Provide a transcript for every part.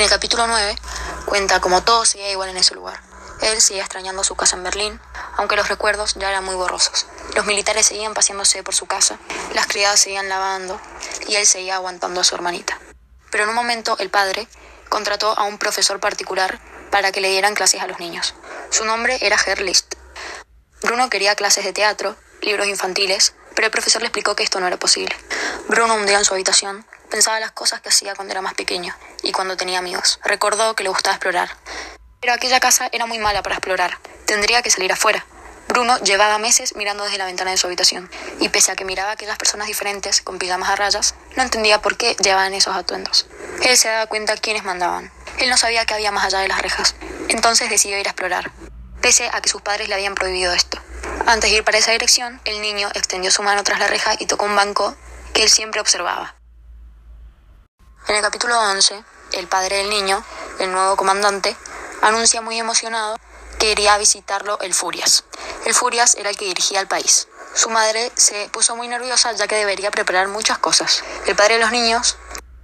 En el capítulo 9 cuenta cómo todo seguía igual en ese lugar. Él seguía extrañando su casa en Berlín, aunque los recuerdos ya eran muy borrosos. Los militares seguían paseándose por su casa, las criadas seguían lavando y él seguía aguantando a su hermanita. Pero en un momento el padre contrató a un profesor particular para que le dieran clases a los niños. Su nombre era Herr List. Bruno quería clases de teatro, libros infantiles, pero el profesor le explicó que esto no era posible. Bruno un día en su habitación pensaba las cosas que hacía cuando era más pequeño y cuando tenía amigos. Recordó que le gustaba explorar. Pero aquella casa era muy mala para explorar. Tendría que salir afuera. Bruno llevaba meses mirando desde la ventana de su habitación, y pese a que miraba a aquellas personas diferentes con pijamas a rayas, no entendía por qué llevaban esos atuendos. Él se daba cuenta quiénes mandaban. Él no sabía qué había más allá de las rejas. Entonces decidió ir a explorar, pese a que sus padres le habían prohibido esto. Antes de ir para esa dirección, el niño extendió su mano tras la reja y tocó un banco que él siempre observaba. En el capítulo 11, el padre del niño, el nuevo comandante, anuncia muy emocionado que iría a visitarlo el Furias. El Furias era el que dirigía el país. Su madre se puso muy nerviosa ya que debería preparar muchas cosas. El padre de los niños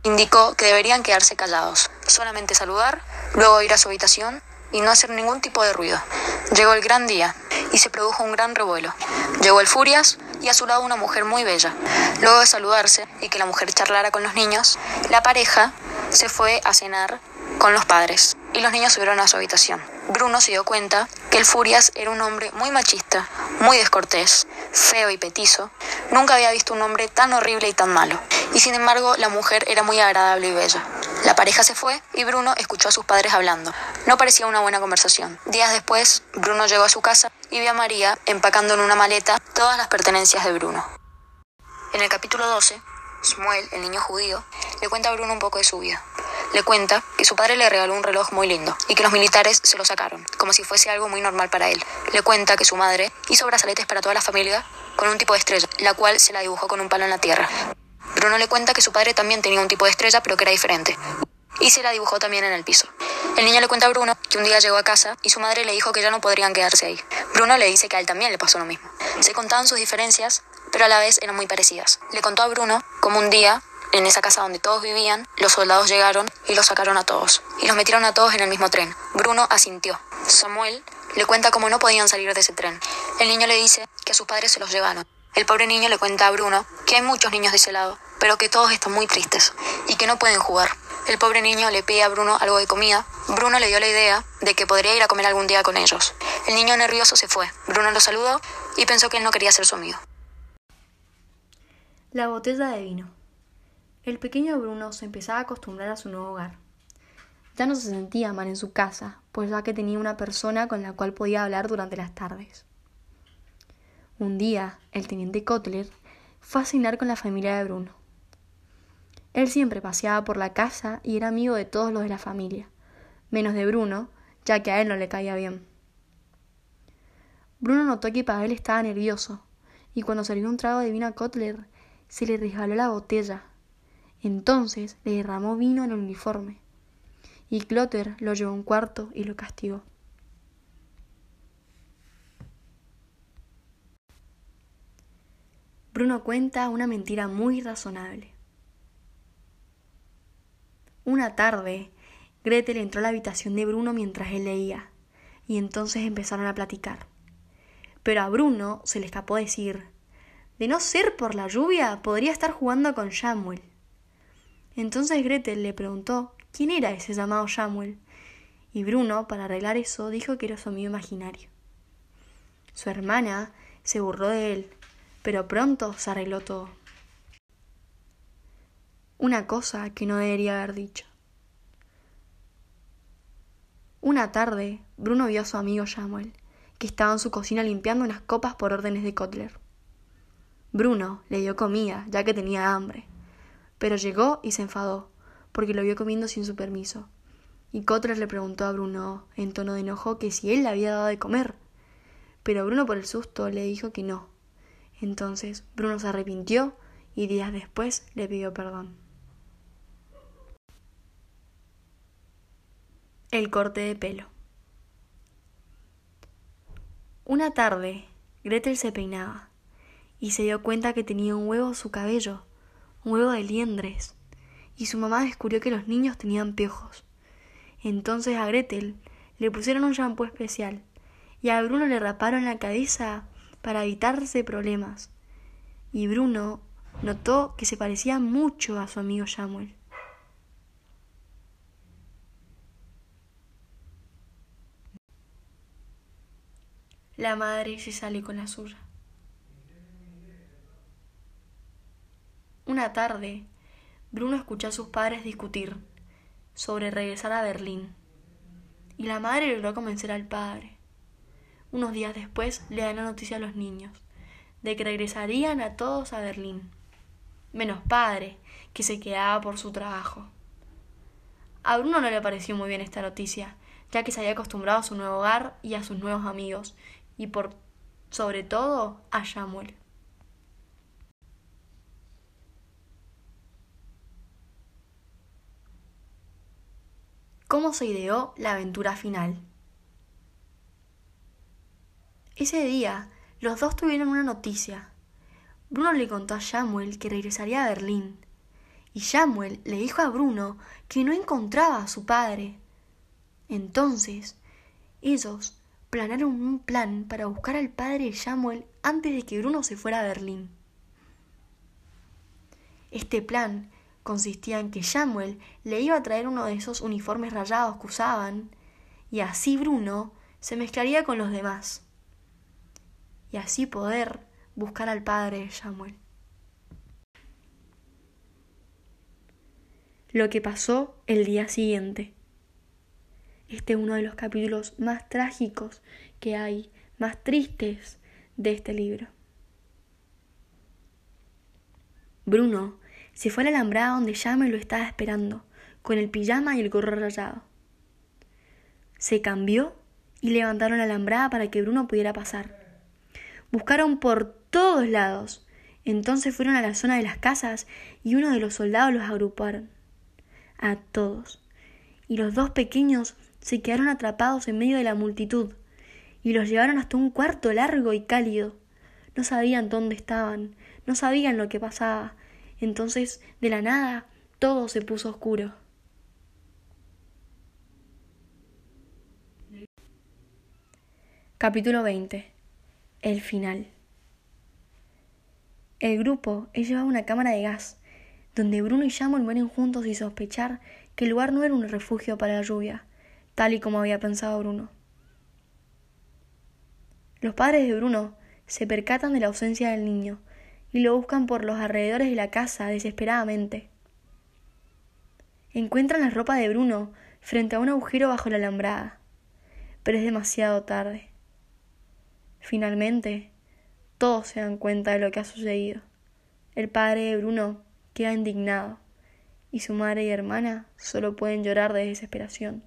indicó que deberían quedarse callados, solamente saludar, luego ir a su habitación y no hacer ningún tipo de ruido. Llegó el gran día y se produjo un gran revuelo. Llegó el Furias y a su lado una mujer muy bella. Luego de saludarse y que la mujer charlara con los niños, la pareja se fue a cenar con los padres y los niños subieron a su habitación. Bruno se dio cuenta que el Furias era un hombre muy machista, muy descortés, feo y petizo. Nunca había visto un hombre tan horrible y tan malo. Y sin embargo, la mujer era muy agradable y bella. La pareja se fue y Bruno escuchó a sus padres hablando. No parecía una buena conversación. Días después, Bruno llegó a su casa y vio a María empacando en una maleta todas las pertenencias de Bruno. En el capítulo 12, Samuel, el niño judío, le cuenta a Bruno un poco de su vida. Le cuenta que su padre le regaló un reloj muy lindo y que los militares se lo sacaron, como si fuese algo muy normal para él. Le cuenta que su madre hizo brazaletes para toda la familia con un tipo de estrella, la cual se la dibujó con un palo en la tierra. Bruno le cuenta que su padre también tenía un tipo de estrella, pero que era diferente. Y se la dibujó también en el piso. El niño le cuenta a Bruno que un día llegó a casa y su madre le dijo que ya no podrían quedarse ahí. Bruno le dice que a él también le pasó lo mismo. Se contaban sus diferencias, pero a la vez eran muy parecidas. Le contó a Bruno cómo un día en esa casa donde todos vivían, los soldados llegaron y los sacaron a todos. Y los metieron a todos en el mismo tren. Bruno asintió. Samuel le cuenta cómo no podían salir de ese tren. El niño le dice que a sus padres se los llevaron. El pobre niño le cuenta a Bruno que hay muchos niños de ese lado, pero que todos están muy tristes y que no pueden jugar. El pobre niño le pide a Bruno algo de comida. Bruno le dio la idea de que podría ir a comer algún día con ellos. El niño nervioso se fue. Bruno lo saludó y pensó que él no quería ser su amigo. La botella de vino. El pequeño Bruno se empezaba a acostumbrar a su nuevo hogar. Ya no se sentía mal en su casa, pues ya que tenía una persona con la cual podía hablar durante las tardes. Un día, el teniente Kotler fue a cenar con la familia de Bruno. Él siempre paseaba por la casa y era amigo de todos los de la familia, menos de Bruno, ya que a él no le caía bien. Bruno notó que Pavel estaba nervioso, y cuando salió un trago de vino a Kotler, se le resbaló la botella entonces le derramó vino en el uniforme, y Clotter lo llevó a un cuarto y lo castigó. Bruno cuenta una mentira muy razonable. Una tarde, Gretel entró a la habitación de Bruno mientras él leía, y entonces empezaron a platicar. Pero a Bruno se le escapó decir, de no ser por la lluvia, podría estar jugando con Samuel. Entonces Gretel le preguntó quién era ese llamado Samuel, y Bruno, para arreglar eso, dijo que era su amigo imaginario. Su hermana se burló de él, pero pronto se arregló todo. Una cosa que no debería haber dicho. Una tarde, Bruno vio a su amigo Samuel, que estaba en su cocina limpiando unas copas por órdenes de Kotler. Bruno le dio comida, ya que tenía hambre pero llegó y se enfadó, porque lo vio comiendo sin su permiso. Y Kotler le preguntó a Bruno, en tono de enojo, que si él le había dado de comer. Pero Bruno por el susto le dijo que no. Entonces Bruno se arrepintió y días después le pidió perdón. El corte de pelo. Una tarde, Gretel se peinaba y se dio cuenta que tenía un huevo en su cabello un huevo de liendres, y su mamá descubrió que los niños tenían piojos. Entonces a Gretel le pusieron un shampoo especial y a Bruno le raparon la cabeza para evitarse problemas. Y Bruno notó que se parecía mucho a su amigo Samuel. La madre se sale con la suya. Una tarde, Bruno escuchó a sus padres discutir sobre regresar a Berlín, y la madre logró convencer al padre. Unos días después le dan la noticia a los niños de que regresarían a todos a Berlín, menos padre, que se quedaba por su trabajo. A Bruno no le pareció muy bien esta noticia, ya que se había acostumbrado a su nuevo hogar y a sus nuevos amigos, y por sobre todo a Samuel. ¿Cómo se ideó la aventura final? Ese día, los dos tuvieron una noticia. Bruno le contó a Samuel que regresaría a Berlín, y Samuel le dijo a Bruno que no encontraba a su padre. Entonces, ellos planearon un plan para buscar al padre de Samuel antes de que Bruno se fuera a Berlín. Este plan consistía en que Samuel le iba a traer uno de esos uniformes rayados que usaban, y así Bruno se mezclaría con los demás, y así poder buscar al padre de Samuel. Lo que pasó el día siguiente. Este es uno de los capítulos más trágicos que hay, más tristes de este libro. Bruno se fue a la alambrada donde me lo estaba esperando, con el pijama y el gorro rayado. Se cambió y levantaron la alambrada para que Bruno pudiera pasar. Buscaron por todos lados. Entonces fueron a la zona de las casas y uno de los soldados los agruparon. A todos. Y los dos pequeños se quedaron atrapados en medio de la multitud y los llevaron hasta un cuarto largo y cálido. No sabían dónde estaban, no sabían lo que pasaba. Entonces, de la nada, todo se puso oscuro. Capítulo 20. El final. El grupo es llevado a una cámara de gas, donde Bruno y Samuel mueren juntos y sospechar que el lugar no era un refugio para la lluvia, tal y como había pensado Bruno. Los padres de Bruno se percatan de la ausencia del niño y lo buscan por los alrededores de la casa desesperadamente. Encuentran la ropa de Bruno frente a un agujero bajo la alambrada, pero es demasiado tarde. Finalmente, todos se dan cuenta de lo que ha sucedido. El padre de Bruno queda indignado y su madre y hermana solo pueden llorar de desesperación.